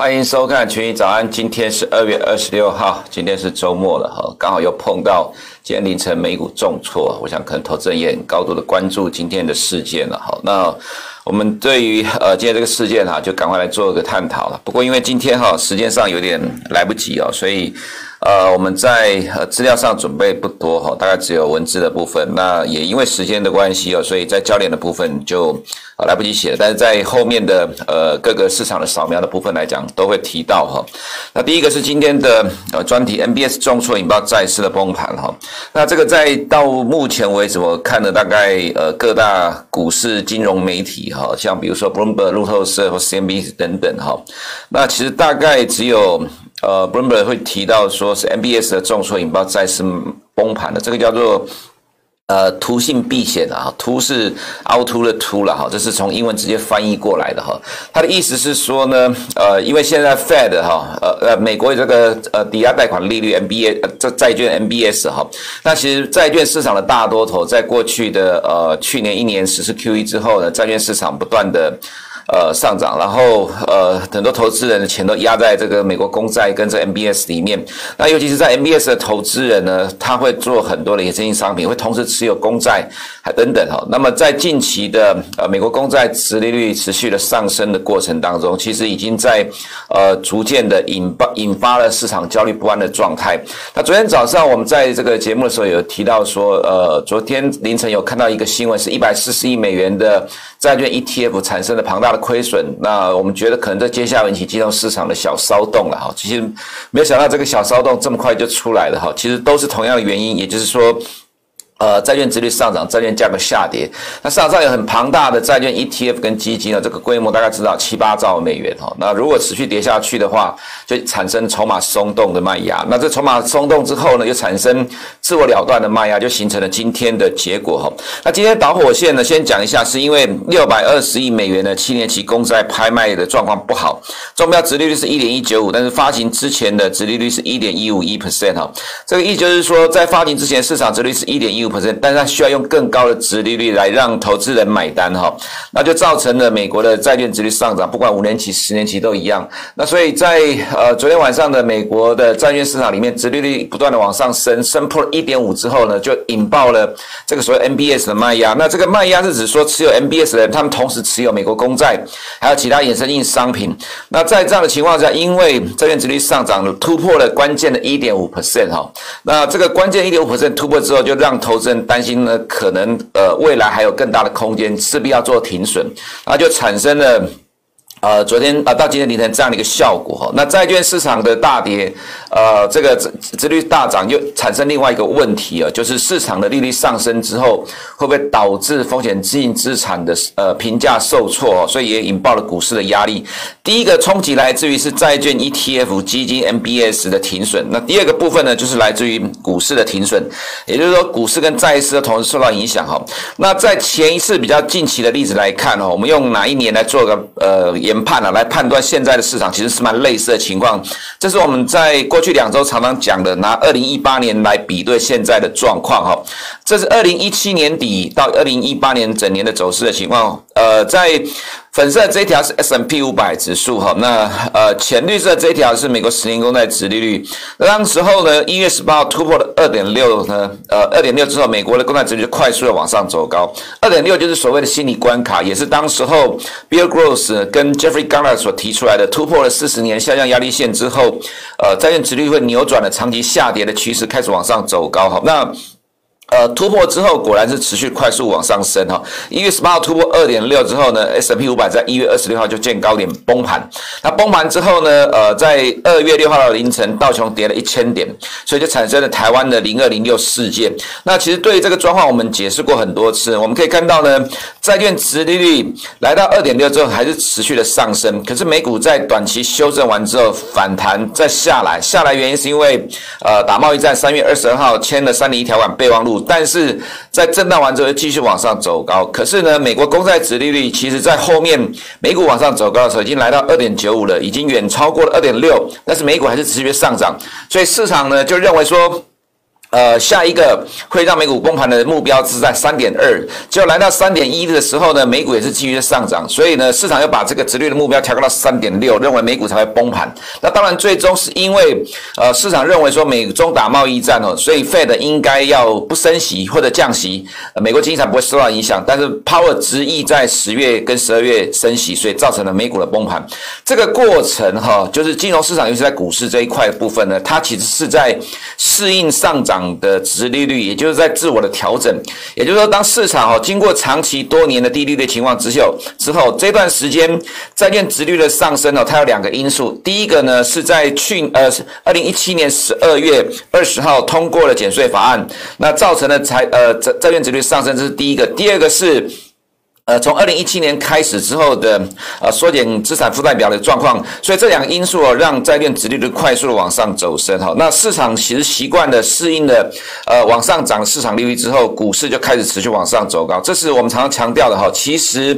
欢迎收看群益早安，今天是二月二十六号，今天是周末了哈，刚好又碰到今天凌晨美股重挫，我想可能投资人也很高度的关注今天的事件了哈。那我们对于呃今天这个事件哈，就赶快来做一个探讨了。不过因为今天哈时间上有点来不及哦，所以。呃，我们在呃资料上准备不多哈，大概只有文字的部分。那也因为时间的关系哦，所以在教练的部分就来不及写。但是在后面的呃各个市场的扫描的部分来讲，都会提到哈。那第一个是今天的呃专题，MBS 重挫引爆债市的崩盘哈。那这个在到目前为止，我看了大概呃各大股市金融媒体哈，像比如说 Bloomberg、路透社或 CNBC 等等哈。那其实大概只有。呃，Bloomberg 会提到说是 MBS 的重挫引爆债市崩盘的，这个叫做呃图性避险啊，图是凹凸的凸了哈，这是从英文直接翻译过来的哈。它的意思是说呢，呃，因为现在 Fed 哈，呃呃，美国这个呃抵押贷款利率 MBS 这债券 MBS 哈，那其实债券市场的大多头在过去的呃去年一年实施 QE 之后呢，债券市场不断的。呃，上涨，然后呃，很多投资人的钱都压在这个美国公债跟这 MBS 里面。那尤其是在 MBS 的投资人呢，他会做很多的衍生性商品，会同时持有公债还等等哈。那么在近期的呃美国公债殖利率持续的上升的过程当中，其实已经在呃逐渐的引爆引发了市场焦虑不安的状态。那昨天早上我们在这个节目的时候有提到说，呃，昨天凌晨有看到一个新闻，是一百四十亿美元的债券 ETF 产生了庞大的。亏损，那我们觉得可能在接下来引起金融市场的小骚动了哈。其实没有想到这个小骚动这么快就出来了哈。其实都是同样的原因，也就是说。呃，债券殖利率上涨，债券价格下跌。那市场上有很庞大的债券 ETF 跟基金呢，这个规模大概知道七八兆美元哈。那如果持续跌下去的话，就产生筹码松动的卖压。那这筹码松动之后呢，又产生自我了断的卖压，就形成了今天的结果哈。那今天导火线呢，先讲一下，是因为六百二十亿美元的七年期公债拍卖的状况不好，中标殖利率是一点一九五，但是发行之前的殖利率是一点一五一 percent 哈。这个意就是说，在发行之前市场殖利率是一点一五 percent，。但是它需要用更高的殖利率来让投资人买单哈，那就造成了美国的债券殖利率上涨，不管五年期、十年期都一样。那所以在呃昨天晚上的美国的债券市场里面，殖利率不断的往上升，升破了一点五之后呢，就引爆了这个所谓 MBS 的卖压。那这个卖压是指说持有 MBS 的人，他们同时持有美国公债，还有其他衍生性商品。那在这样的情况下，因为债券殖率上涨了，突破了关键的一点五 percent 哈，那这个关键一点五 percent 突破之后，就让投资人担心呢，可能呃未来还有更大的空间，势必要做停损，然后就产生了。呃，昨天啊，到今天凌晨这样的一个效果哈，那债券市场的大跌，呃，这个殖殖率大涨，又产生另外一个问题啊，就是市场的利率上升之后，会不会导致风险性资产的呃评价受挫哦？所以也引爆了股市的压力。第一个冲击来自于是债券 ETF 基金 MBS 的停损，那第二个部分呢，就是来自于股市的停损，也就是说股市跟债市的同时受到影响哈。那在前一次比较近期的例子来看哈，我们用哪一年来做个呃？研判了，来判断现在的市场其实是蛮类似的情况。这是我们在过去两周常常讲的，拿二零一八年来比对现在的状况哈。这是二零一七年底到二零一八年整年的走势的情况。呃，在粉色这一条是 S&P 五百指数哈，那呃浅绿色这一条是美国十年公债殖利率。那当时候呢，一月十八号突破了二点六呢，呃二点六之后，美国的公债殖利率快速的往上走高。二点六就是所谓的心理关卡，也是当时候 Bill Gross 跟 Jeffrey Gundlach 所提出来的，突破了四十年下降压力线之后，呃债券殖利率会扭转了长期下跌的趋势，开始往上走高哈。那呃，突破之后果然是持续快速往上升哈。一月十八号突破二点六之后呢，S&P 五百在一月二十六号就见高点崩盘。那崩盘之后呢，呃，在二月六号的凌晨，道琼跌了一千点，所以就产生了台湾的零二零六事件。那其实对于这个状况，我们解释过很多次。我们可以看到呢，债券殖利率来到二点六之后，还是持续的上升。可是美股在短期修正完之后反弹再下来，下来原因是因为呃打贸易战，三月二十二号签了三零一条款备忘录。但是在震荡完之后继续往上走高，可是呢，美国公债殖利率其实在后面美股往上走高的时候已经来到二点九五了，已经远超过了二点六，但是美股还是持续上涨，所以市场呢就认为说，呃，下一个会让美股崩盘的目标是在三点二，结果来到三点一的时候呢，美股也是继续上涨，所以呢，市场又把这个直率的目标调高到三点六，认为美股才会崩盘。那当然，最终是因为呃，市场认为说美中打贸易战哦，所以 Fed 应该要不升息或者降息，美国经济才不会受到影响。但是 Powell 执意在十月跟十二月升息，所以造成了美股的崩盘。这个过程哈，就是金融市场，尤其在股市这一块部分呢，它其实是在适应上涨。的殖利率，也就是在自我的调整，也就是说，当市场哦经过长期多年的低利率情况之后，之后这段时间债券殖率的上升呢，它有两个因素。第一个呢是在去呃二零一七年十二月二十号通过了减税法案，那造成的财呃债债券殖率上升，这是第一个。第二个是。呃，从二零一七年开始之后的呃缩减资产负债表的状况，所以这两个因素哦，让债券殖利率快速的往上走升哈。那市场其实习惯的适应了呃往上涨市场利率之后，股市就开始持续往上走高。这是我们常常强调的哈。其实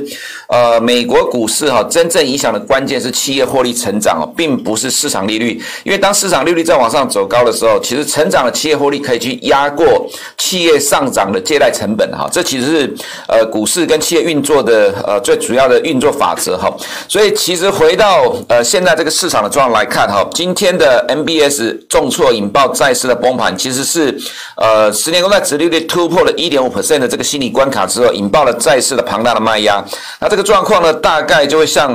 呃美国股市哈真正影响的关键是企业获利成长哦，并不是市场利率。因为当市场利率在往上走高的时候，其实成长的企业获利可以去压过企业上涨的借贷成本哈。这其实是呃股市跟企业运做的呃最主要的运作法则哈，所以其实回到呃现在这个市场的状况来看哈，今天的 MBS 重挫引爆债市的崩盘，其实是呃十年公债殖利率突破了一点五 percent 的这个心理关卡之后，引爆了债市的庞大的卖压。那这个状况呢，大概就会像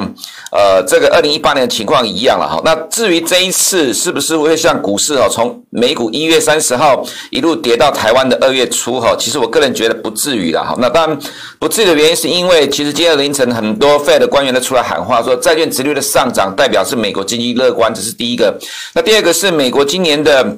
呃这个二零一八年的情况一样了哈。那至于这一次是不是会像股市哦，从美股一月三十号一路跌到台湾的二月初哈，其实我个人觉得不至于了哈。那当然不至于的原因是因因为。其实今天凌晨，很多 Fed 的官员都出来喊话，说债券殖率的上涨代表是美国经济乐观，这是第一个。那第二个是美国今年的。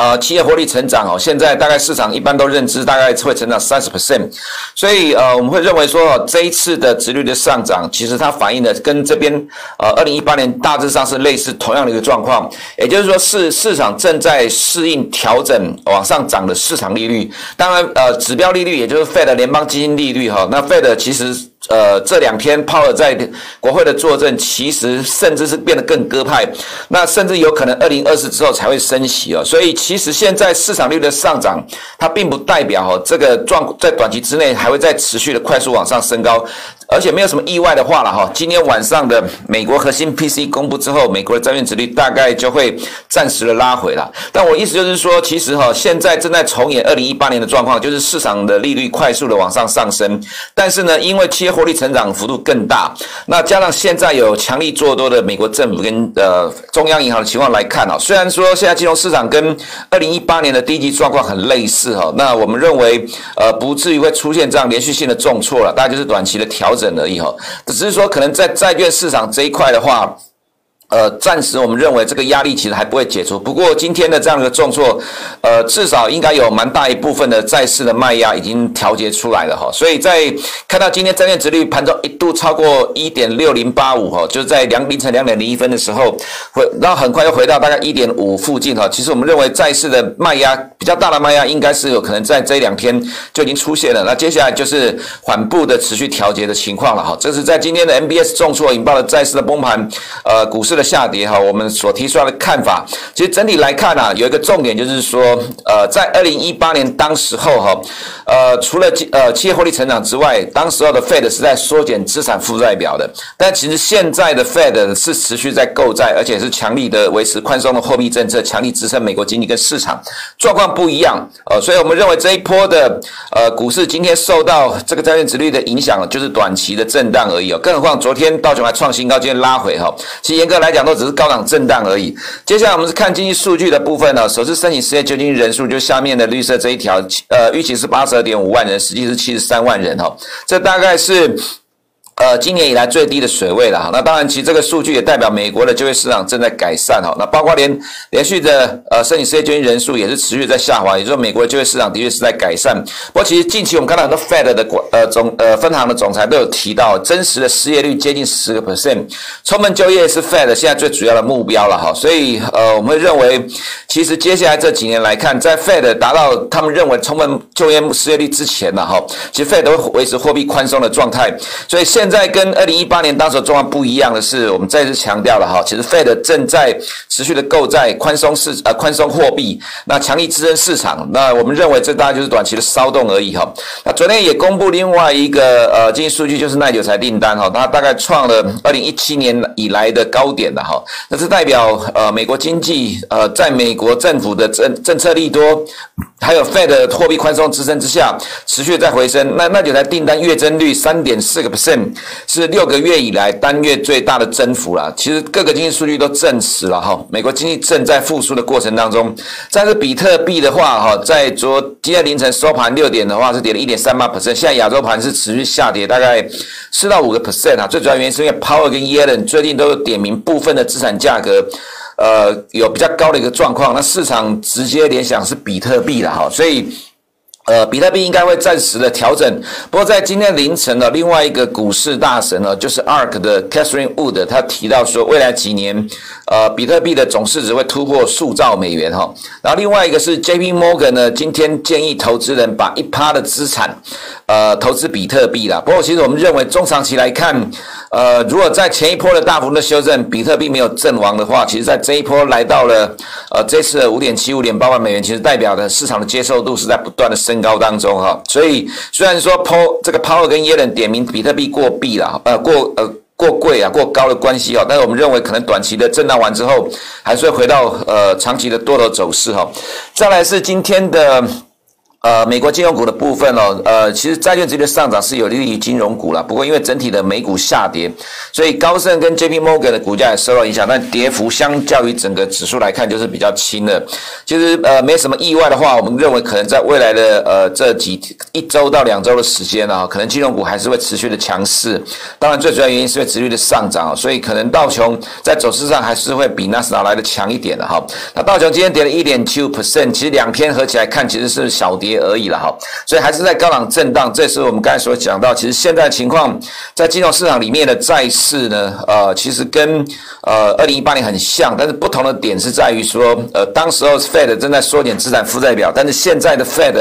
呃，企业获利成长哦，现在大概市场一般都认知大概会成长三十 percent，所以呃，我们会认为说这一次的殖率的上涨，其实它反映的跟这边呃二零一八年大致上是类似同样的一个状况，也就是说是市场正在适应调整往上涨的市场利率，当然呃指标利率也就是 Fed 联邦基金利率哈，那 Fed 其实。呃，这两天鲍尔在国会的作证，其实甚至是变得更鸽派，那甚至有可能二零二四之后才会升息哦。所以其实现在市场率的上涨，它并不代表哦这个状在短期之内还会再持续的快速往上升高。而且没有什么意外的话了哈，今天晚上的美国核心 P C 公布之后，美国的债券值率大概就会暂时的拉回了。但我意思就是说，其实哈，现在正在重演二零一八年的状况，就是市场的利率快速的往上上升。但是呢，因为企业获利成长幅度更大，那加上现在有强力做多的美国政府跟呃中央银行的情况来看啊，虽然说现在金融市场跟二零一八年的低级状况很类似哈，那我们认为呃不至于会出现这样连续性的重挫了，大概就是短期的调整。整而已哈，只是说可能在债券市场这一块的话。呃，暂时我们认为这个压力其实还不会解除。不过今天的这样的一个重挫，呃，至少应该有蛮大一部分的债市的卖压已经调节出来了哈。所以在看到今天债券殖率盘中一度超过一点六零八五哈，就是在两凌晨两点零一分的时候，回，然后很快又回到大概一点五附近哈。其实我们认为债市的卖压比较大的卖压，应该是有可能在这两天就已经出现了。那接下来就是缓步的持续调节的情况了哈。这是在今天的 MBS 重挫引爆了债市的崩盘，呃，股市的下跌哈，我们所提出来的看法，其实整体来看啊，有一个重点就是说，呃，在二零一八年当时候哈，呃，除了呃企业获利成长之外，当时候的 Fed 是在缩减资产负债表的，但其实现在的 Fed 是持续在购债，而且是强力的维持宽松的货币政策，强力支撑美国经济跟市场。状况不一样，呃，所以我们认为这一波的呃股市今天受到这个债券殖利率的影响，就是短期的震荡而已哦，更何况昨天道琼还创新高，今天拉回哈，其实严格来讲都只是高档震荡而已。接下来我们是看经济数据的部分呢，首次申请失业救济人数就下面的绿色这一条，呃，预期是八十二点五万人，实际是七十三万人哈，这大概是。呃，今年以来最低的水位了哈。那当然，其实这个数据也代表美国的就业市场正在改善哈。那包括连连续的呃申请失业救济人数也是持续在下滑，也就是说美国的就业市场的确是在改善。不过，其实近期我们看到很多 Fed 的管呃总呃分行的总裁都有提到，真实的失业率接近十个 percent，充分就业是 Fed 现在最主要的目标了哈。所以呃，我们会认为，其实接下来这几年来看，在 Fed 达到他们认为充分就业失业率之前呢哈，其实 Fed 都会维持货币宽松的状态。所以现在跟二零一八年当时状况不一样的是，我们再次强调了哈，其实 Fed 正在持续的购债、宽松市呃宽松货币，那强力支撑市场。那我们认为这大概就是短期的骚动而已哈。那昨天也公布另外一个呃经济数据，就是耐久财订单哈，它大概创了二零一七年以来的高点了哈。那是代表呃美国经济呃在美国政府的政政策利多，还有 Fed 货币宽松支撑之下，持续在回升。那耐久财订单月增率三点四个 percent，是六个月以来单月最大的增幅了。其实各个经济数据都证实了哈，美国经济正在复苏的过程当中。但是比特币的话哈，在昨今天凌晨收盘六点的话是跌了一点三八 percent，现在亚洲盘是持续下跌，大概四到五个 percent 啊。最主要原因是因为 Power 跟 Yellen 最近都有点名部分的资产价格，呃，有比较高的一个状况，那市场直接联想是比特币了哈，所以。呃，比特币应该会暂时的调整。不过在今天凌晨呢，另外一个股市大神呢，就是 ARK 的 Catherine Wood，他提到说，未来几年，呃，比特币的总市值会突破数兆美元哈。然后另外一个是 JP Morgan 呢，今天建议投资人把一趴的资产，呃，投资比特币啦。不过其实我们认为中长期来看，呃，如果在前一波的大幅的修正，比特币没有阵亡的话，其实在这一波来到了呃这次的五点七五点八万美元，其实代表的市场的接受度是在不断的升高当中哈。所以虽然说 Paul 这个 Powell 跟耶伦点名比特币过币了，呃过呃过贵啊过高的关系啊，但是我们认为可能短期的震荡完之后，还是会回到呃长期的多头走势哈。再来是今天的。呃，美国金融股的部分哦，呃，其实债券直接上涨是有利于金融股啦。不过因为整体的美股下跌，所以高盛跟 JP Morgan 的股价也受到影响，但跌幅相较于整个指数来看就是比较轻的。其实呃，没什么意外的话，我们认为可能在未来的呃这几一周到两周的时间啊，可能金融股还是会持续的强势。当然，最主要原因是会持续的上涨，所以可能道琼在走势上还是会比纳斯达来的强一点的哈。那道琼今天跌了一点七五 percent，其实两天合起来看其实是小跌。也而已了哈，所以还是在高档震荡。这是我们刚才所讲到，其实现在情况在金融市场里面的债市呢，呃，其实跟呃二零一八年很像，但是不同的点是在于说，呃，当时候 Fed 正在缩减资产负债表，但是现在的 Fed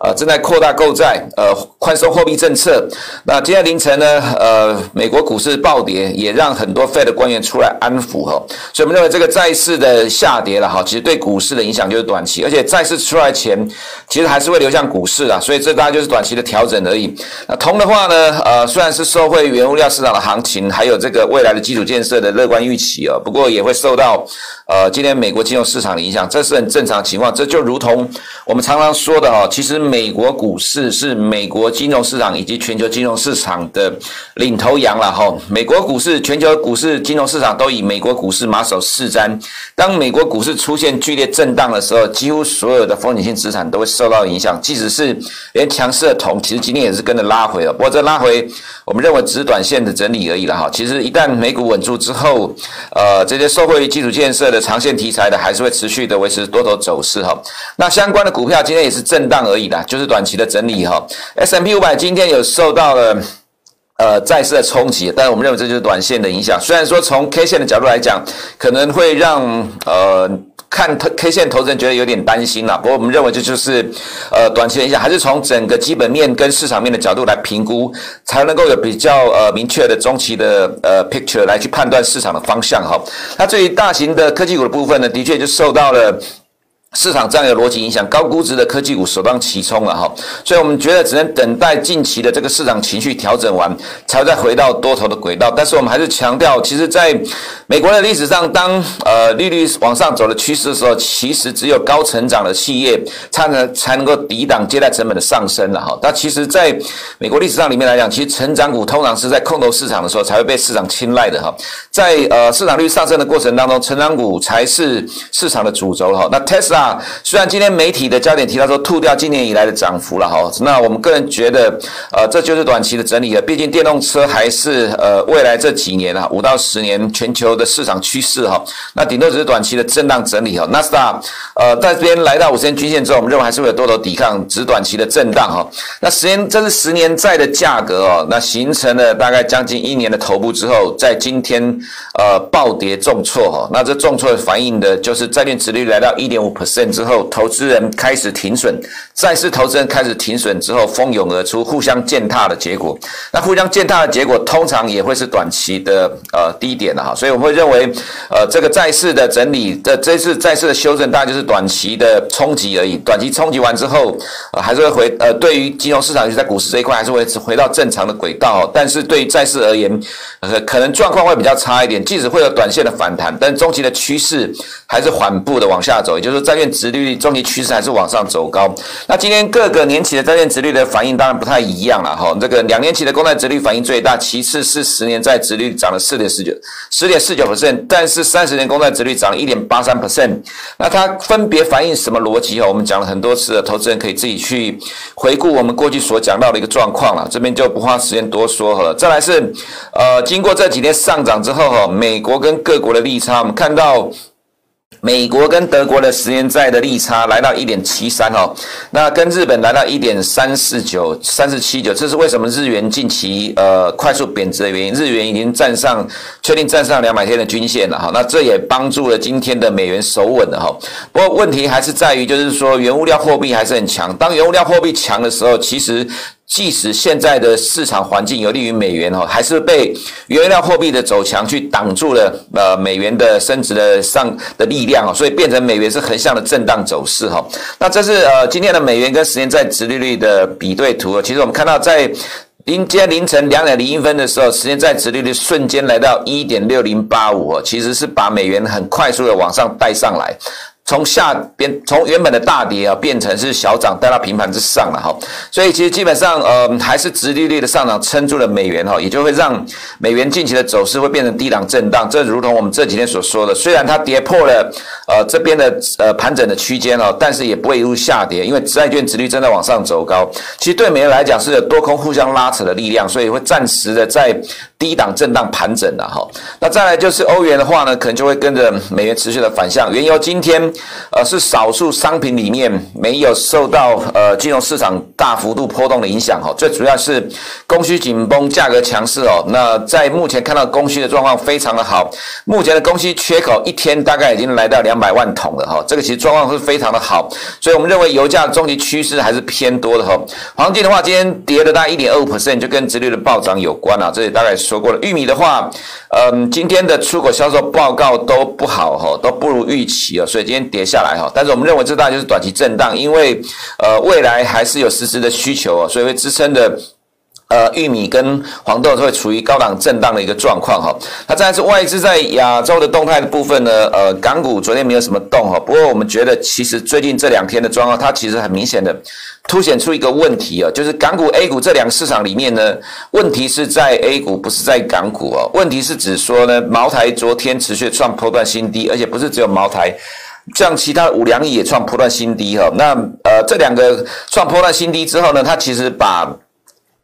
呃正在扩大购债，呃，宽松货币政策。那今天凌晨呢，呃，美国股市暴跌，也让很多 Fed 官员出来安抚哈。所以我们认为这个债市的下跌了哈，其实对股市的影响就是短期，而且债市出来前，其实还是。会流向股市啊，所以这大概就是短期的调整而已。那铜的话呢，呃，虽然是受惠原物料市场的行情，还有这个未来的基础建设的乐观预期啊，不过也会受到呃今天美国金融市场的影响，这是很正常的情况。这就如同我们常常说的哈，其实美国股市是美国金融市场以及全球金融市场的领头羊了哈。美国股市、全球股市、金融市场都以美国股市马首是瞻。当美国股市出现剧烈震荡的时候，几乎所有的风险性资产都会受到影响。即使是连强势的铜，其实今天也是跟着拉回了。不过这拉回，我们认为只是短线的整理而已了哈。其实一旦美股稳住之后，呃，这些受惠于基础建设的长线题材的，还是会持续的维持多头走势哈。那相关的股票今天也是震荡而已啦，就是短期的整理哈。S M P 五百今天有受到了呃再次的冲击，但是我们认为这就是短线的影响。虽然说从 K 线的角度来讲，可能会让呃。看 K 线，投资人觉得有点担心了。不过我们认为这就是，呃，短期影响，还是从整个基本面跟市场面的角度来评估，才能够有比较呃明确的中期的呃 picture 来去判断市场的方向哈。那至于大型的科技股的部分呢，的确就受到了。市场这样的逻辑影响，高估值的科技股首当其冲了哈，所以我们觉得只能等待近期的这个市场情绪调整完，才会再回到多头的轨道。但是我们还是强调，其实在美国的历史上，当呃利率往上走的趋势的时候，其实只有高成长的企业才能才能够抵挡借贷成本的上升了哈。但其实在美国历史上里面来讲，其实成长股通常是在空头市场的时候才会被市场青睐的哈。在呃市场率上升的过程当中，成长股才是市场的主轴哈。那 Tesla。虽然今天媒体的焦点提到说吐掉今年以来的涨幅了哈，那我们个人觉得，呃，这就是短期的整理了。毕竟电动车还是呃未来这几年啊五到十年全球的市场趋势哈。那顶多只是短期的震荡整理哈。纳斯达呃在这边来到五十天均线之后，我们认为还是会有多头抵抗，只短期的震荡哈。那十年这是十年债的价格哦，那形成了大概将近一年的头部之后，在今天呃暴跌重挫哈。那这重挫反映的就是债券殖利率来到一点五。之后，投资人开始停损，债市投资人开始停损之后，蜂拥而出，互相践踏的结果。那互相践踏的结果，通常也会是短期的呃低点的哈。所以我们会认为，呃，这个债市的整理的这次债市的修正，大概就是短期的冲击而已。短期冲击完之后，呃，还是会回呃，对于金融市场，尤其在股市这一块，还是会回到正常的轨道。但是对于债市而言，可能状况会比较差一点。即使会有短线的反弹，但中期的趋势还是缓步的往下走，也就是说债券值率中期趋势还是往上走高。那今天各个年期的债券殖利率的反应当然不太一样了哈。这个两年期的公债值率反应最大，其次是十年债值率涨了四点四九，十点四九 percent，但是三十年公债值率涨了一点八三 percent。那它分别反映什么逻辑哈？我们讲了很多次了，投资人可以自己去回顾我们过去所讲到的一个状况了，这边就不花时间多说了。再来是呃，经过这几天上涨之后哈，美国跟各国的利差，我们看到。美国跟德国的十年债的利差来到一点七三哦，那跟日本来到一点三四九、三四七九，这是为什么日元近期呃快速贬值的原因？日元已经站上，确定站上两百天的均线了哈，那这也帮助了今天的美元守稳了哈。不过问题还是在于，就是说原物料货币还是很强，当原物料货币强的时候，其实。即使现在的市场环境有利于美元哦，还是被原物料货币的走强去挡住了呃美元的升值的上的力量哦，所以变成美元是横向的震荡走势哈。那这是呃今天的美元跟十年债殖利率的比对图。其实我们看到在今天凌晨两点零一分的时候，十年债殖利率瞬间来到一点六零八五，其实是把美元很快速的往上带上来。从下边从原本的大跌啊，变成是小涨，带到平盘之上了哈。所以其实基本上呃还是殖利率的上涨撑住了美元哈，也就会让美元近期的走势会变成低档震荡。这如同我们这几天所说的，虽然它跌破了呃这边的呃盘整的区间哦，但是也不会一路下跌，因为债券殖利率正在往上走高。其实对美元来讲是有多空互相拉扯的力量，所以会暂时的在低档震荡盘整了哈。那再来就是欧元的话呢，可能就会跟着美元持续的反向。原油今天。呃，是少数商品里面没有受到呃金融市场大幅度波动的影响哈，最主要是供需紧绷，价格强势哦。那在目前看到供需的状况非常的好，目前的供需缺口一天大概已经来到两百万桶了哈，这个其实状况是非常的好，所以我们认为油价终极趋势还是偏多的哈。黄金的话，今天跌了大概一点二五 percent，就跟直率的暴涨有关啊，这里大概说过了。玉米的话，嗯，今天的出口销售报告都不好哈，都不如预期啊，所以今天。跌下来哈，但是我们认为这大概就是短期震荡，因为呃未来还是有实质的需求啊，所以会支撑的呃玉米跟黄豆会处于高档震荡的一个状况哈。那再来是外资在亚洲的动态的部分呢，呃港股昨天没有什么动哈，不过我们觉得其实最近这两天的状况，它其实很明显的凸显出一个问题啊，就是港股 A 股这两个市场里面呢，问题是在 A 股，不是在港股哦。问题是指说呢，茅台昨天持续创波段新低，而且不是只有茅台。像其他五粮液也创破了新低哈，那呃这两个创破了新低之后呢，它其实把。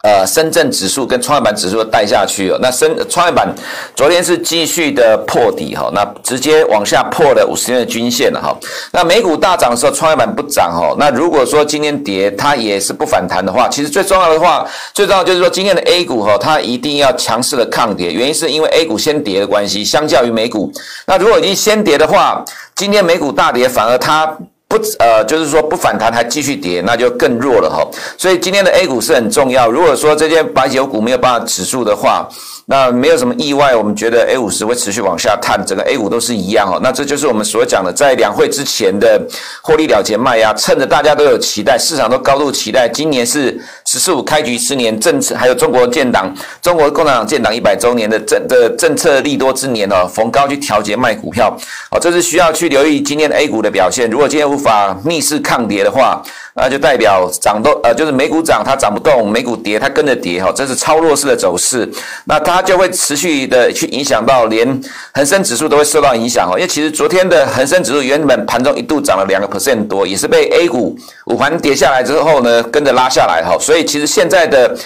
呃，深圳指数跟创业板指数带下去哦。那深创业板昨天是继续的破底哈，那直接往下破了五十天的均线了哈。那美股大涨的时候，创业板不涨哈。那如果说今天跌，它也是不反弹的话，其实最重要的话，最重要就是说今天的 A 股哈，它一定要强势的抗跌，原因是因为 A 股先跌的关系，相较于美股。那如果已经先跌的话，今天美股大跌，反而它。不，呃，就是说不反弹还继续跌，那就更弱了哈。所以今天的 A 股是很重要。如果说这些白酒股没有办法止住的话，那没有什么意外，我们觉得 A 五十会持续往下探，整个 A 股都是一样哦。那这就是我们所讲的，在两会之前的获利了结卖压，趁着大家都有期待，市场都高度期待，今年是“十四五”开局十年，政策还有中国建党、中国共产党建党一百周年的政的政策利多之年哦，逢高去调节卖股票哦，这是需要去留意今天的 A 股的表现。如果今天无法逆势抗跌的话，那就代表涨都呃，就是美股涨它涨不动，美股跌它跟着跌哈，这是超弱势的走势。那它就会持续的去影响到连恒生指数都会受到影响哦。因为其实昨天的恒生指数原本盘中一度涨了两个 percent 多，也是被 A 股五环跌下来之后呢，跟着拉下来哈。所以其实现在的。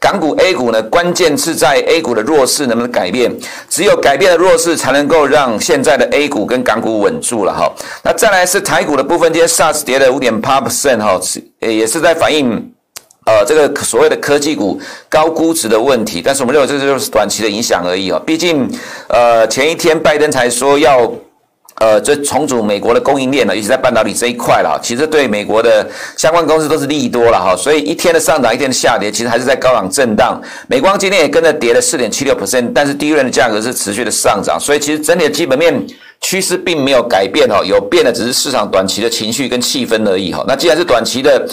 港股 A 股呢，关键是在 A 股的弱势能不能改变？只有改变了弱势，才能够让现在的 A 股跟港股稳住了哈。那再来是台股的部分，今天 SARS 跌了五点八 percent 哈，也是在反映呃这个所谓的科技股高估值的问题。但是我们认为这就是短期的影响而已哦。毕竟呃前一天拜登才说要。呃，这重组美国的供应链呢，尤其在半导体这一块了，其实对美国的相关公司都是利益多了哈。所以一天的上涨，一天的下跌，其实还是在高档震荡。美光今天也跟着跌了四点七六 percent，但是第一轮的价格是持续的上涨，所以其实整体的基本面趋势并没有改变哈，有变的只是市场短期的情绪跟气氛而已哈。那既然是短期的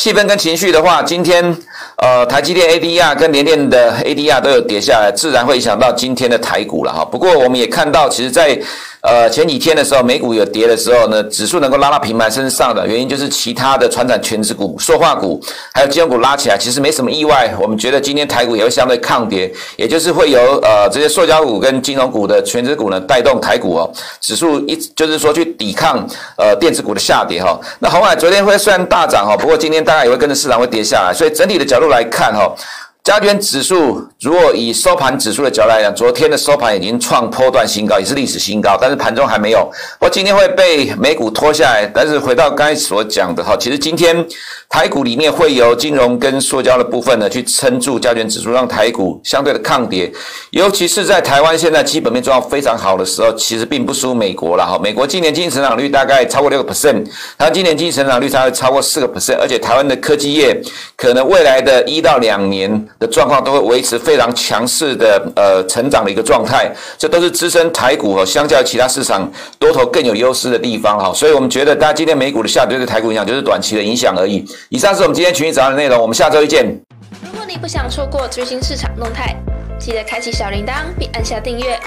气氛跟情绪的话，今天呃台积电 ADR 跟联电的 ADR 都有跌下来，自然会影响到今天的台股了哈。不过我们也看到，其实在呃，前几天的时候，美股有跌的时候呢，指数能够拉到平盘甚至上的，原因就是其他的传产权值股、塑化股还有金融股拉起来，其实没什么意外。我们觉得今天台股也会相对抗跌，也就是会有呃这些塑胶股跟金融股的权值股呢带动台股哦，指数一就是说去抵抗呃电子股的下跌哈、哦。那红海昨天会虽然大涨哈，不过今天大概也会跟着市场会跌下来，所以整体的角度来看哈。加权指数如果以收盘指数的角度来讲，昨天的收盘已经创波段新高，也是历史新高，但是盘中还没有。不过今天会被美股拖下来。但是回到刚才所讲的哈，其实今天台股里面会由金融跟塑胶的部分呢去撑住加权指数，让台股相对的抗跌。尤其是在台湾现在基本面状况非常好的时候，其实并不输美国了哈。美国今年经济成长率大概超过六个 percent，它今年经济成长率大概超过四个 percent，而且台湾的科技业可能未来的一到两年。的状况都会维持非常强势的呃成长的一个状态，这都是支撑台股和，相较其他市场多头更有优势的地方哈，所以我们觉得大家今天美股的下跌对台股影响就是短期的影响而已。以上是我们今天群益早安的内容，我们下周一见。如果你不想错过最新市场动态，记得开启小铃铛并按下订阅。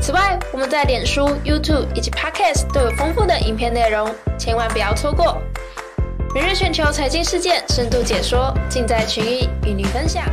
此外，我们在脸书、YouTube 以及 Podcast 都有丰富的影片内容，千万不要错过。每日全球财经事件深度解说，尽在群益与你分享。